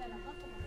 Minuit.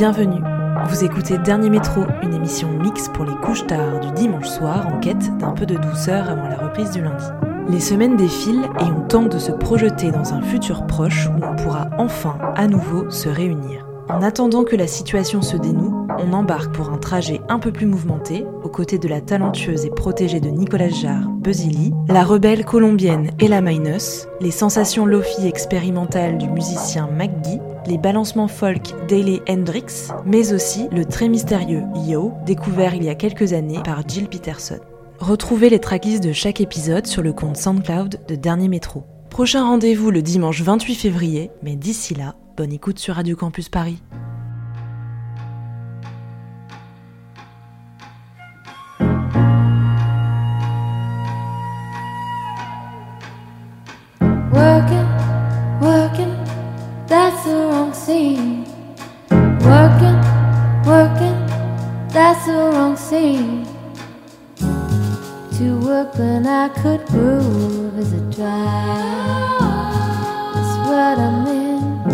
Bienvenue. Vous écoutez Dernier Métro, une émission mix pour les couches tard du dimanche soir en quête d'un peu de douceur avant la reprise du lundi. Les semaines défilent et on tente de se projeter dans un futur proche où on pourra enfin à nouveau se réunir. En attendant que la situation se dénoue, on embarque pour un trajet un peu plus mouvementé, aux côtés de la talentueuse et protégée de Nicolas Jarre, Buzzily, la rebelle colombienne Ella Minus, les sensations lofi expérimentales du musicien McGee, les balancements folk d'Ailey Hendrix, mais aussi le très mystérieux Yo, découvert il y a quelques années par Jill Peterson. Retrouvez les tracklists de chaque épisode sur le compte SoundCloud de Dernier Métro. Prochain rendez-vous le dimanche 28 février, mais d'ici là, bonne écoute sur Radio Campus Paris. When I could groove is a drive. That's what I'm in,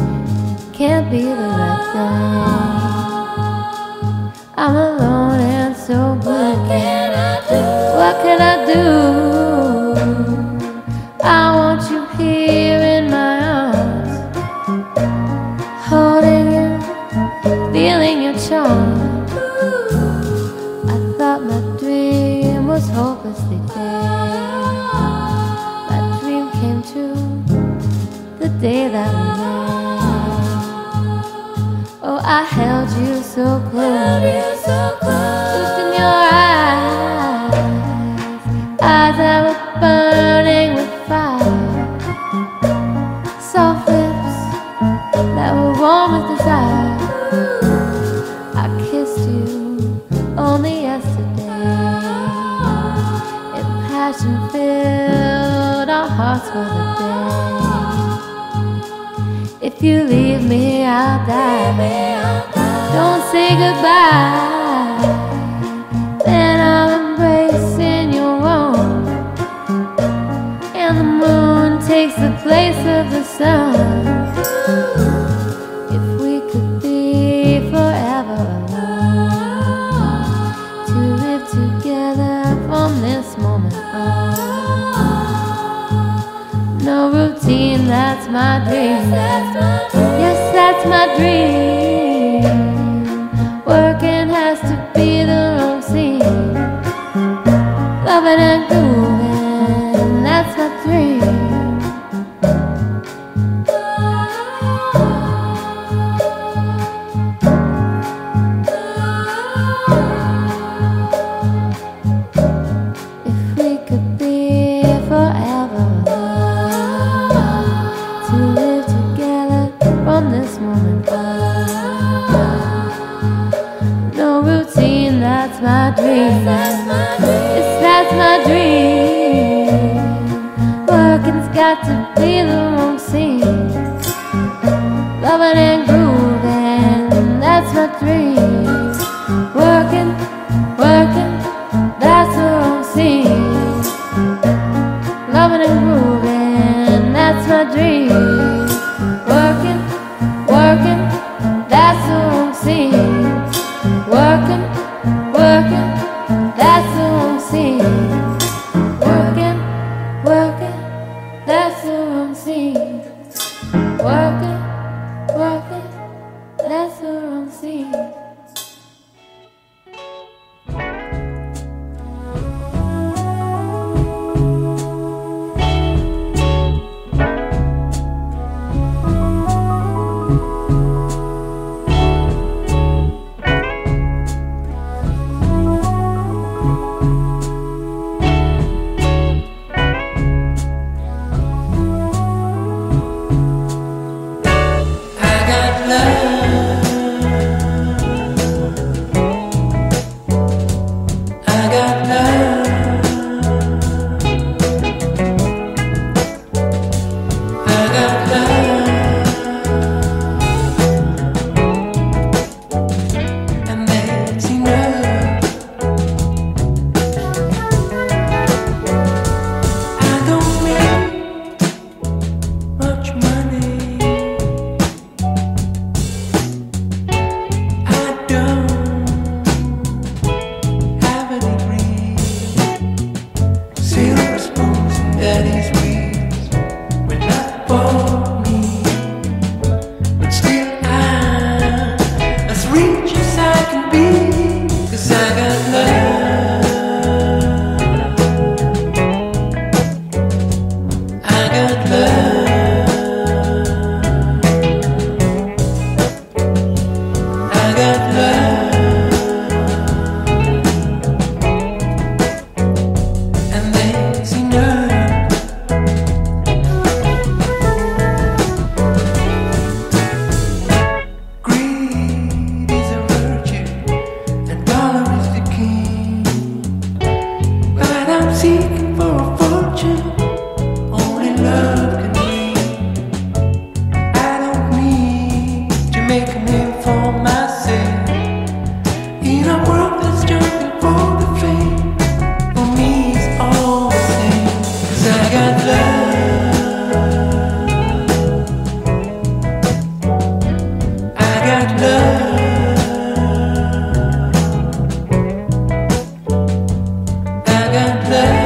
can't be the right thing. I'm alone and so blue. What can I do? What can I do? If you leave me, I'll die. Don't say goodbye. Then I'll embrace in your arms, and the moon takes the place of the sun. Dream. Working has to be the wrong scene. Loving and grooving, and play.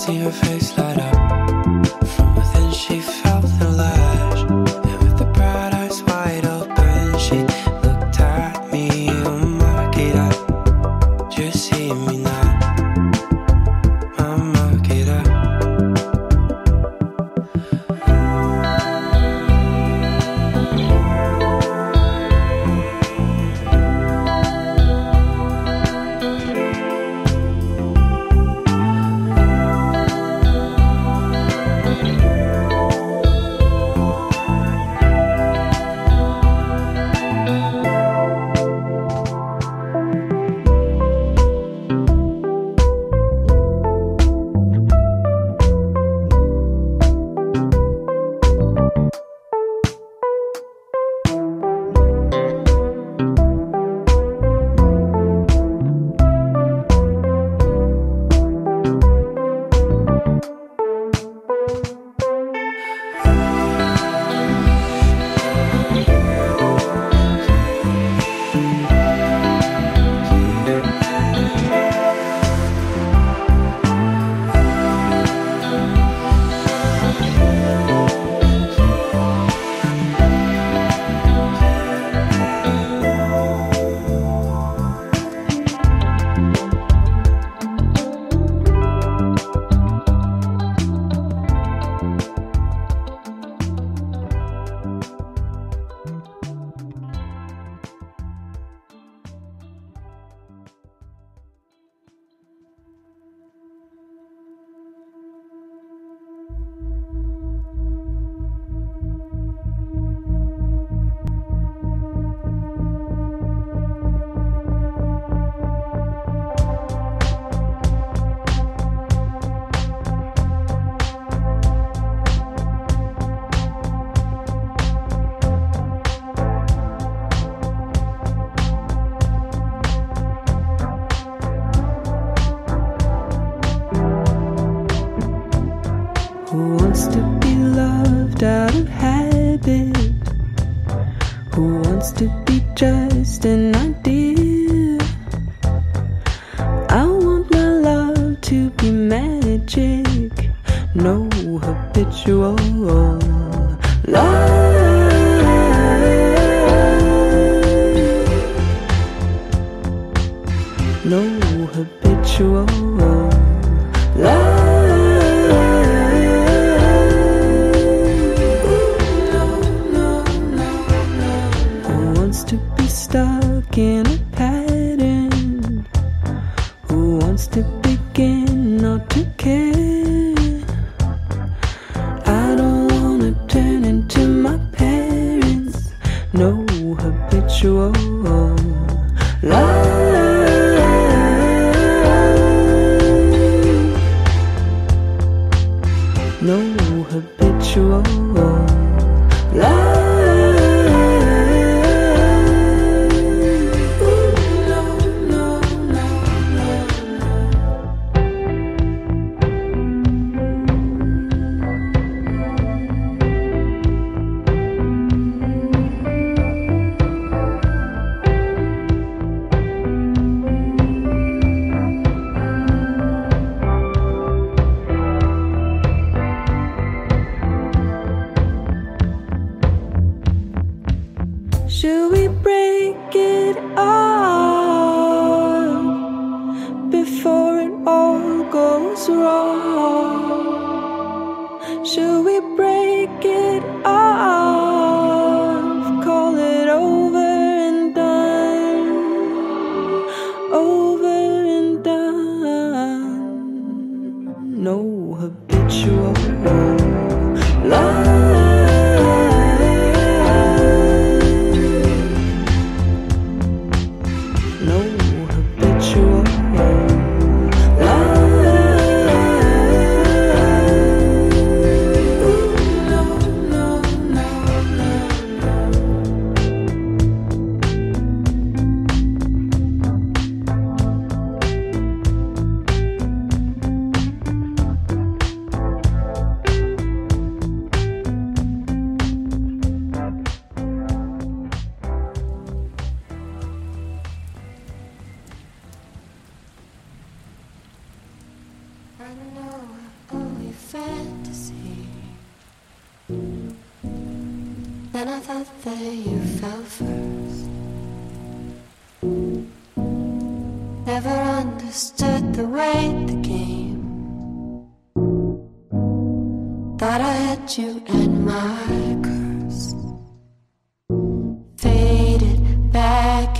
see her face light up.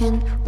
Back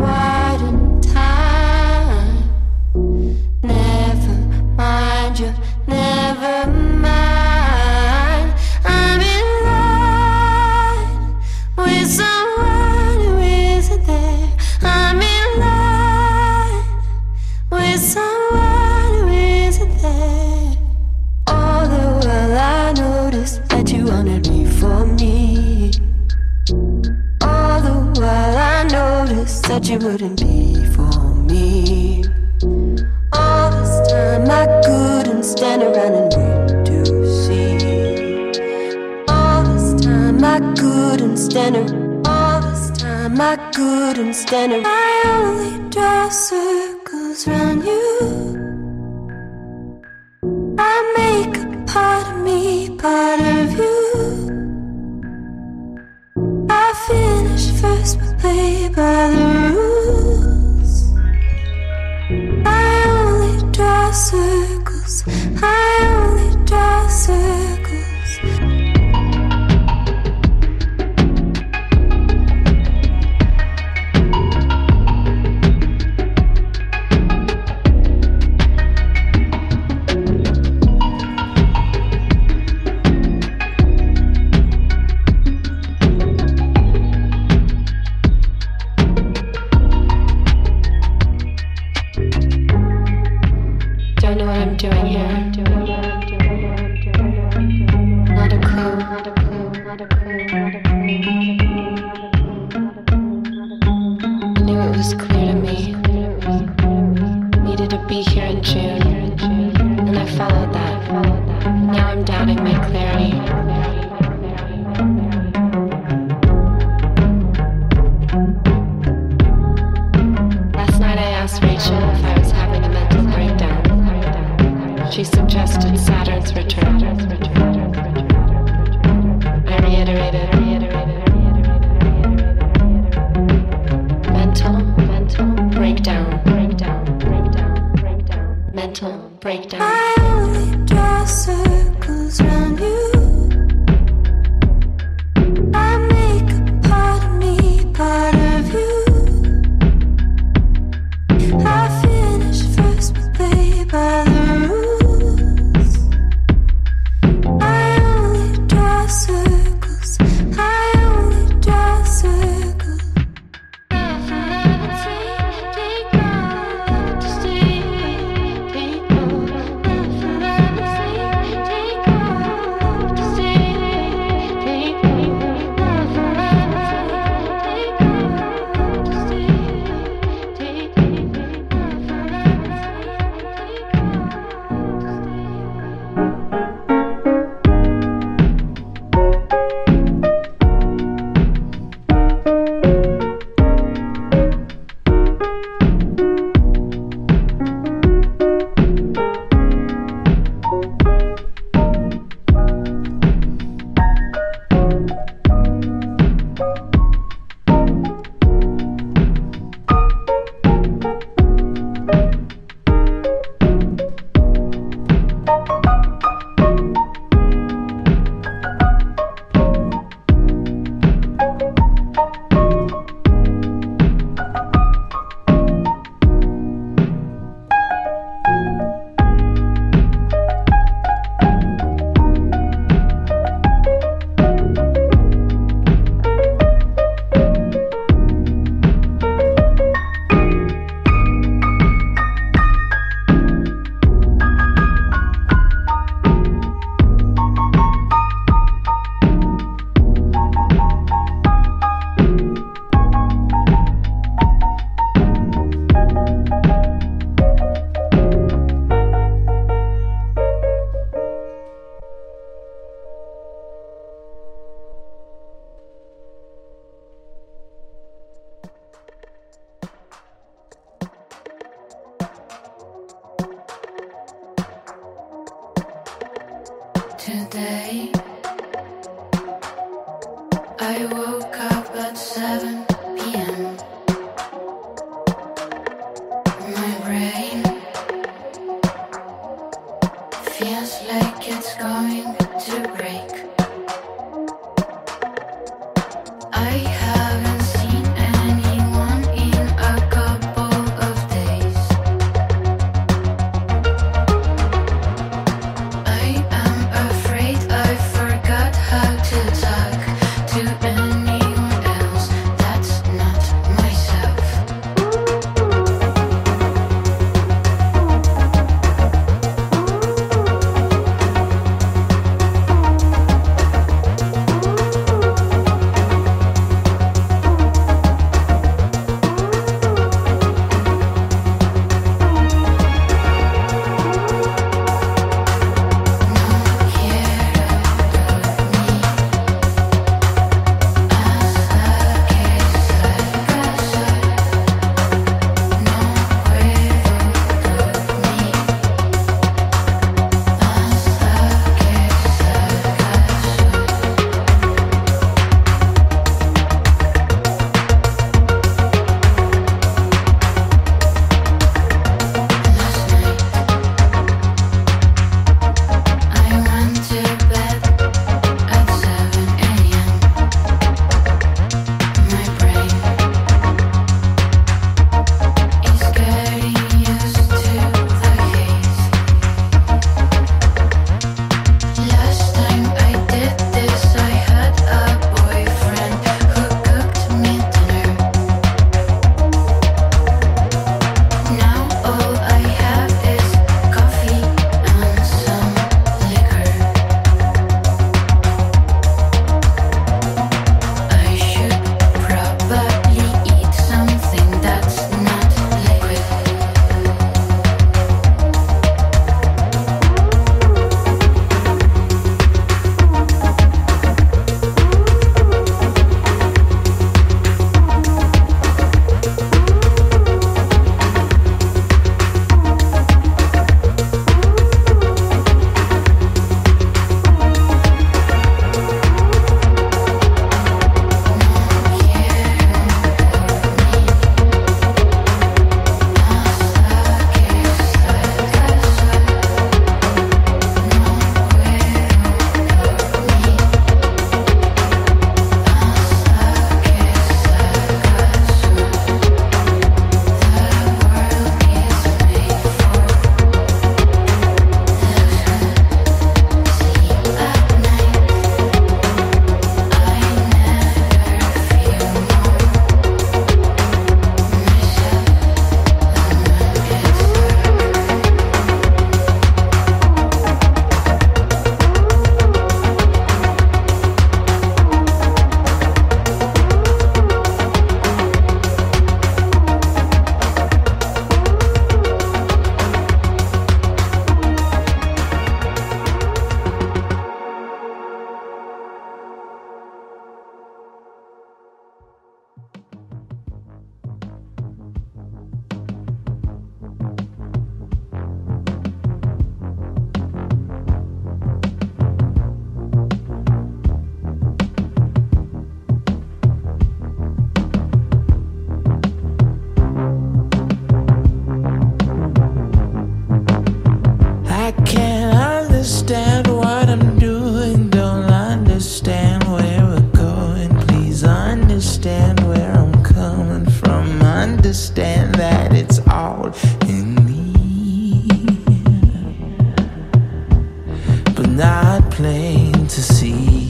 I'm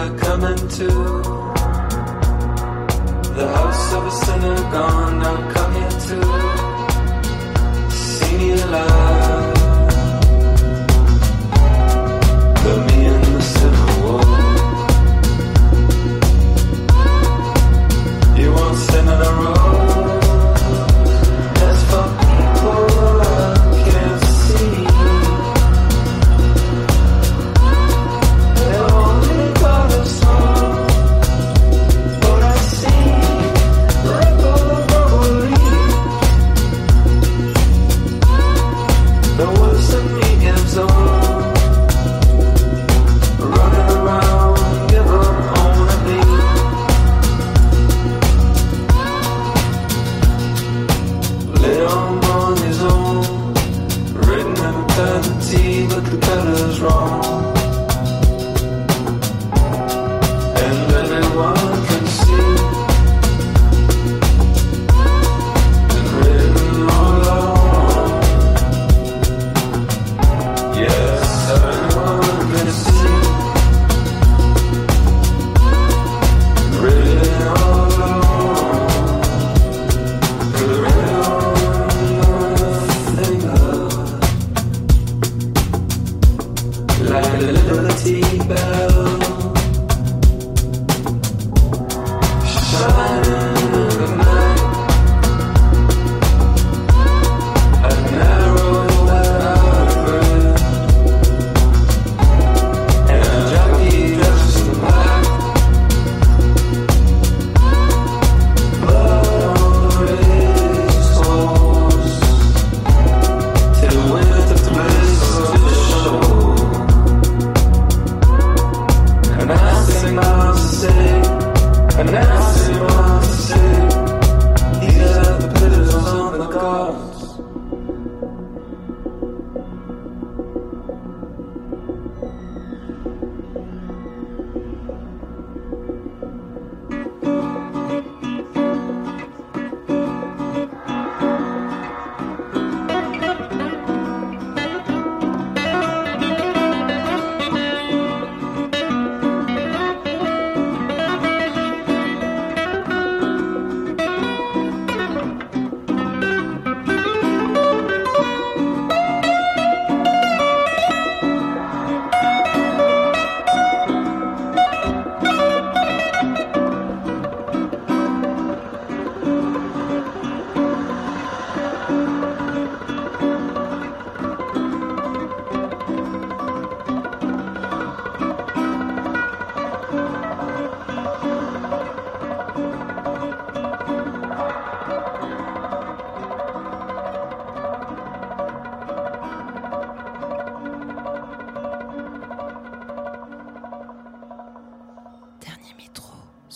are coming to. The house of a sinner gone, Now come coming to. Sing you alive. ability, but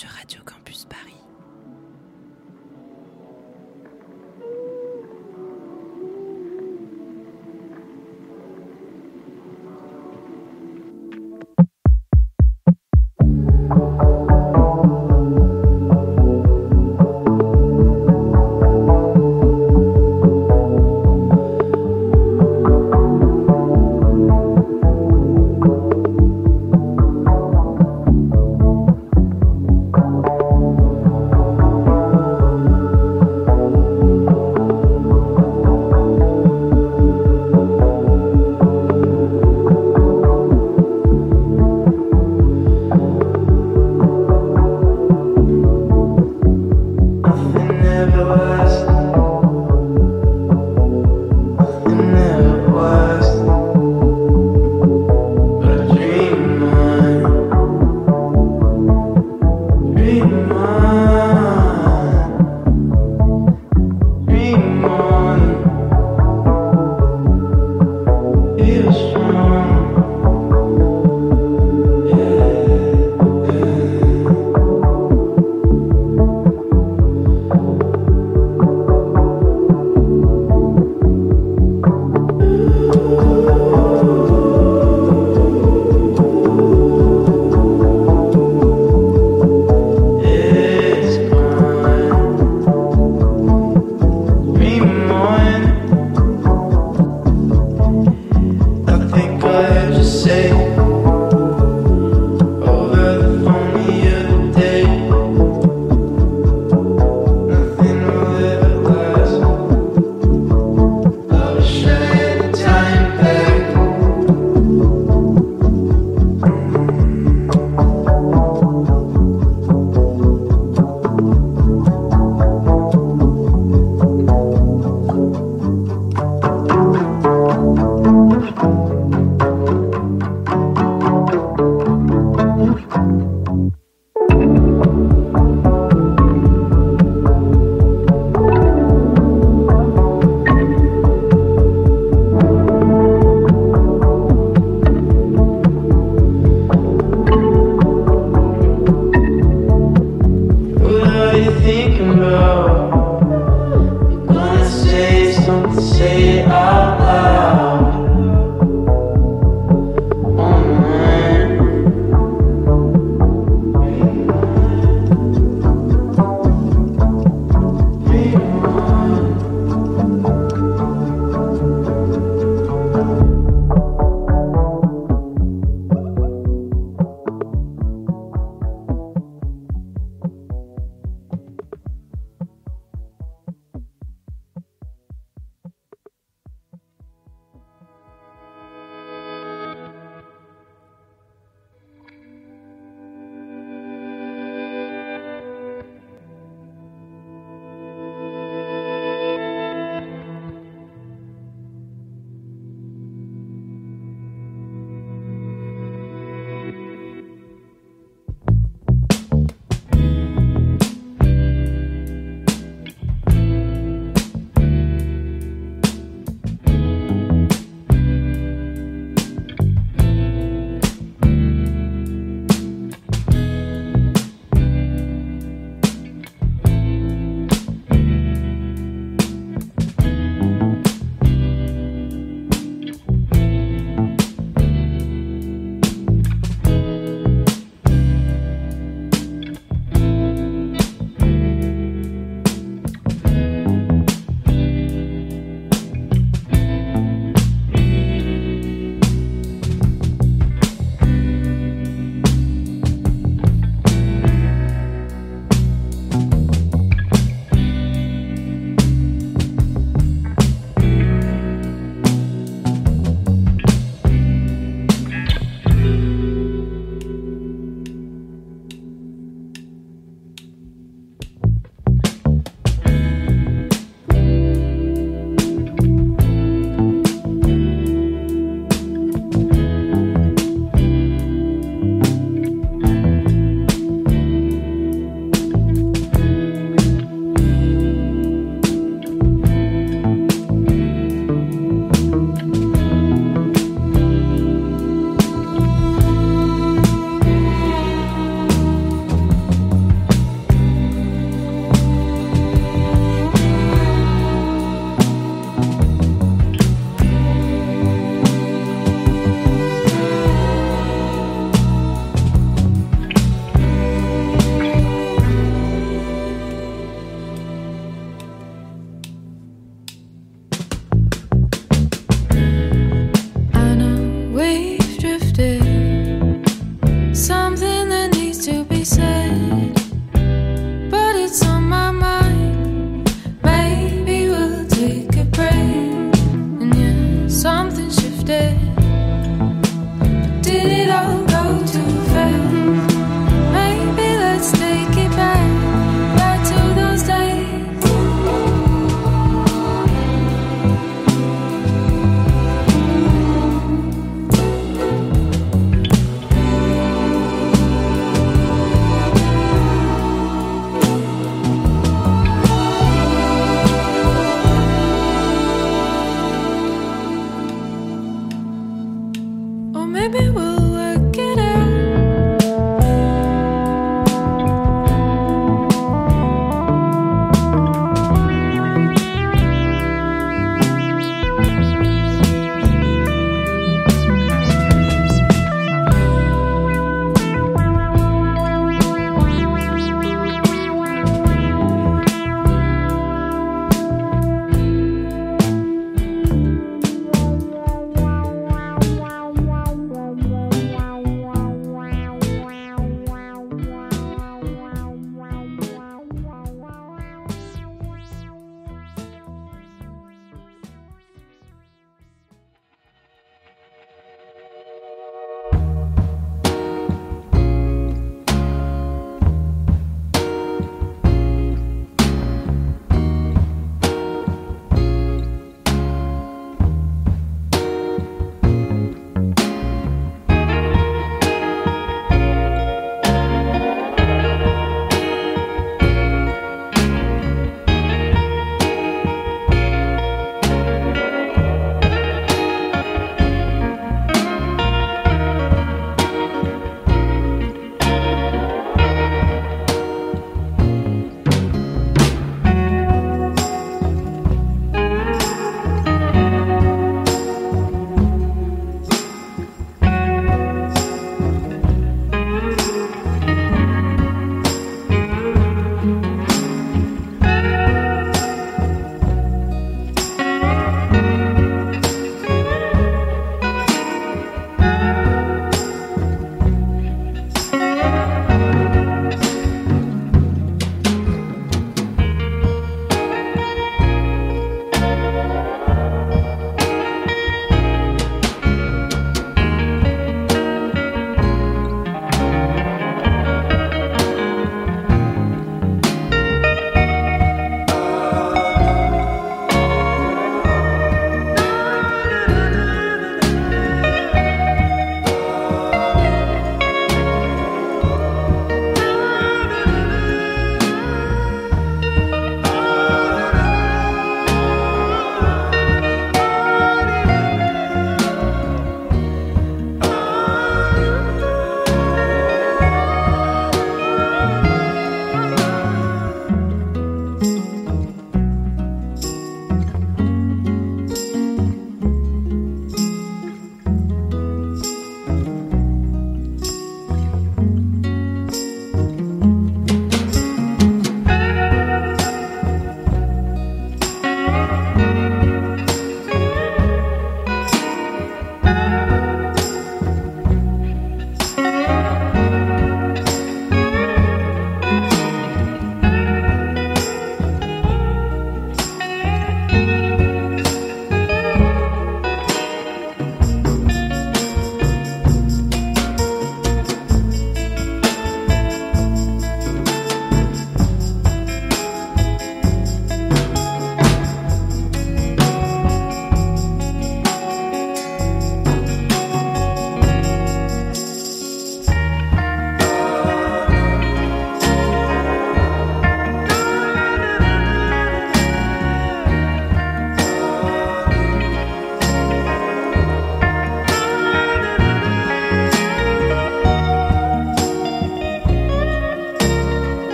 sur Radio Campus.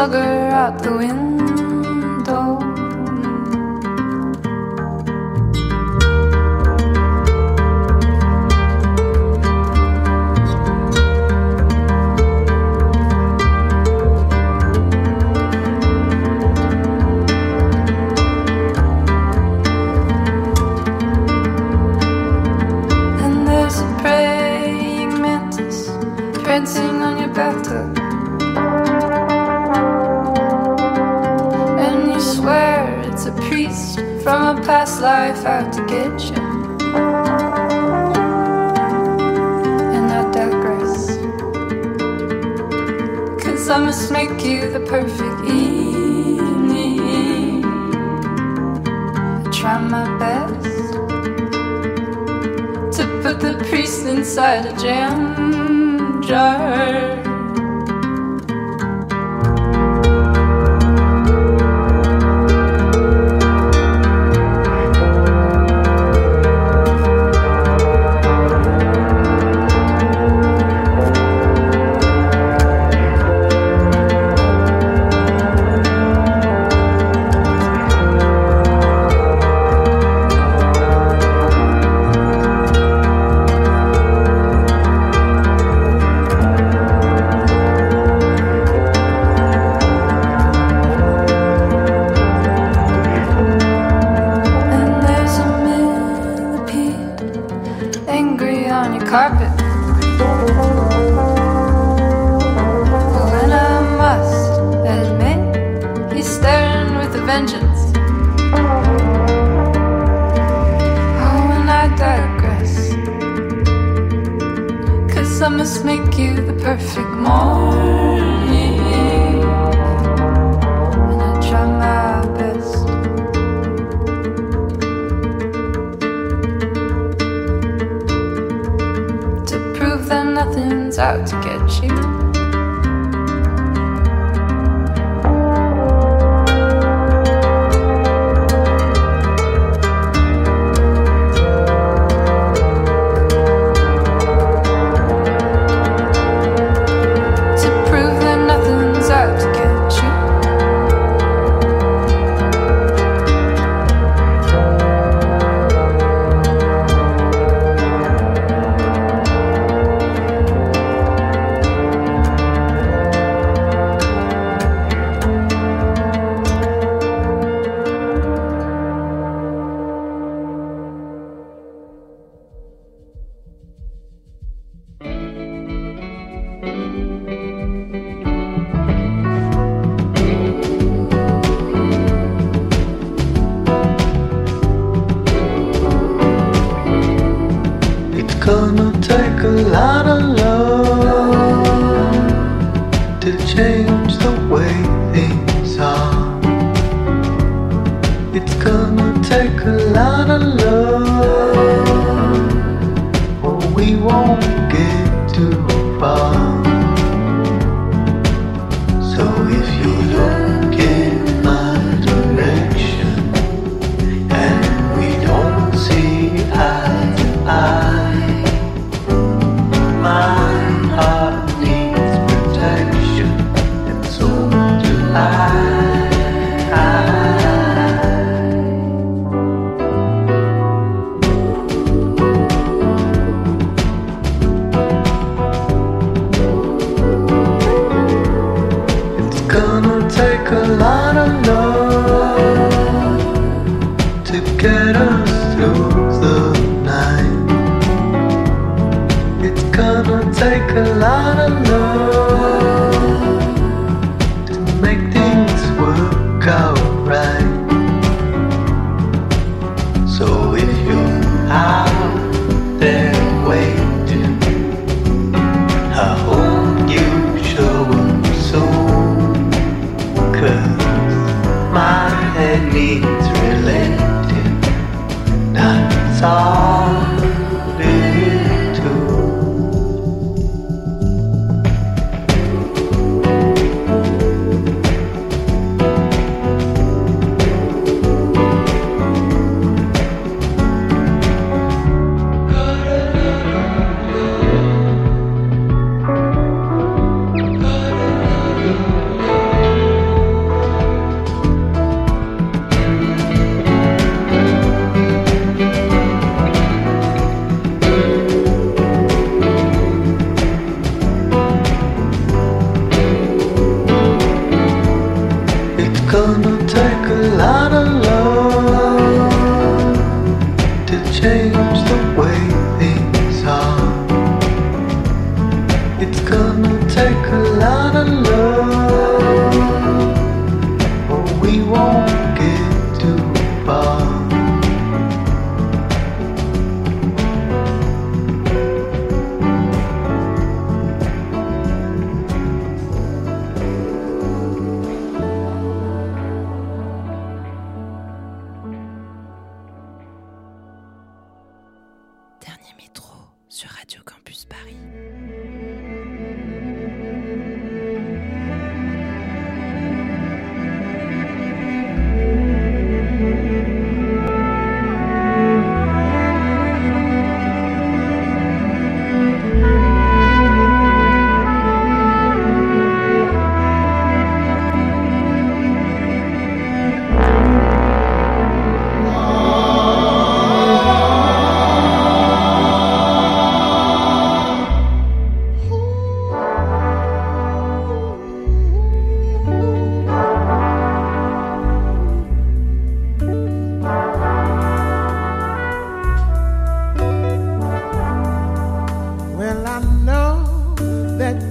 slugger out the window. take a lot of love.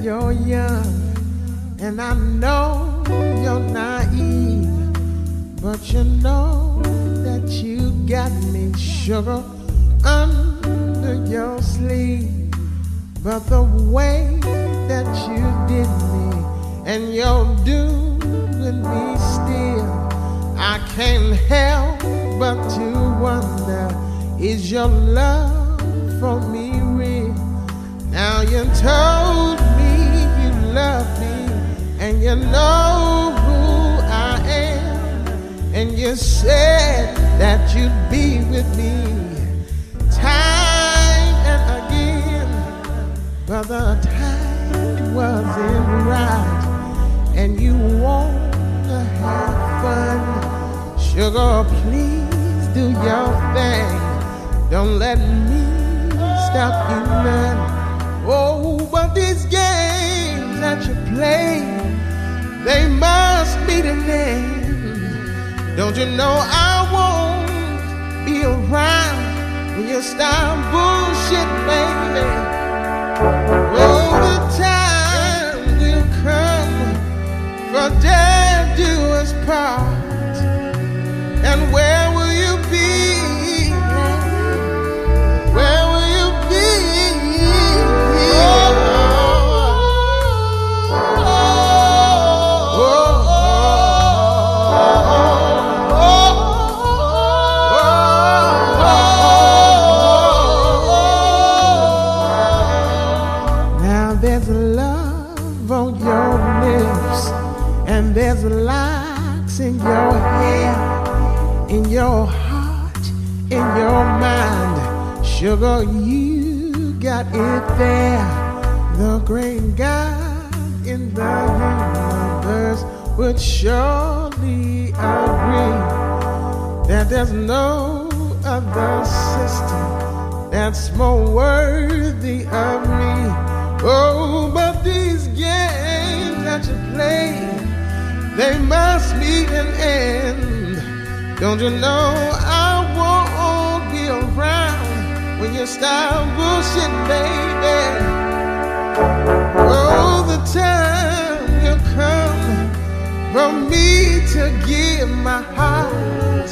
You're young, and I know you're naive, but you know that you got me sugar under your sleeve. But the way that you did me, and you're doing me still, I can't help but to wonder is your love for me real? Now you're told love me and you know who I am. And you said that you'd be with me time and again. But the time wasn't right. And you wanna have fun. Sugar, please do your thing. Don't let me stop you none. Oh, but these that you play, they must be the name. Don't you know I won't be around when you start bullshit, baby? The time will come for death do us part. And where there's locks in your hair, in your heart, in your mind. Sugar, you got it there. The great God in the universe would surely agree that there's no other system that's more worthy of me. Oh, but these games that you play, they must meet an end. Don't you know I won't be around when you start bullshit, baby? Oh, the time will come for me to give my heart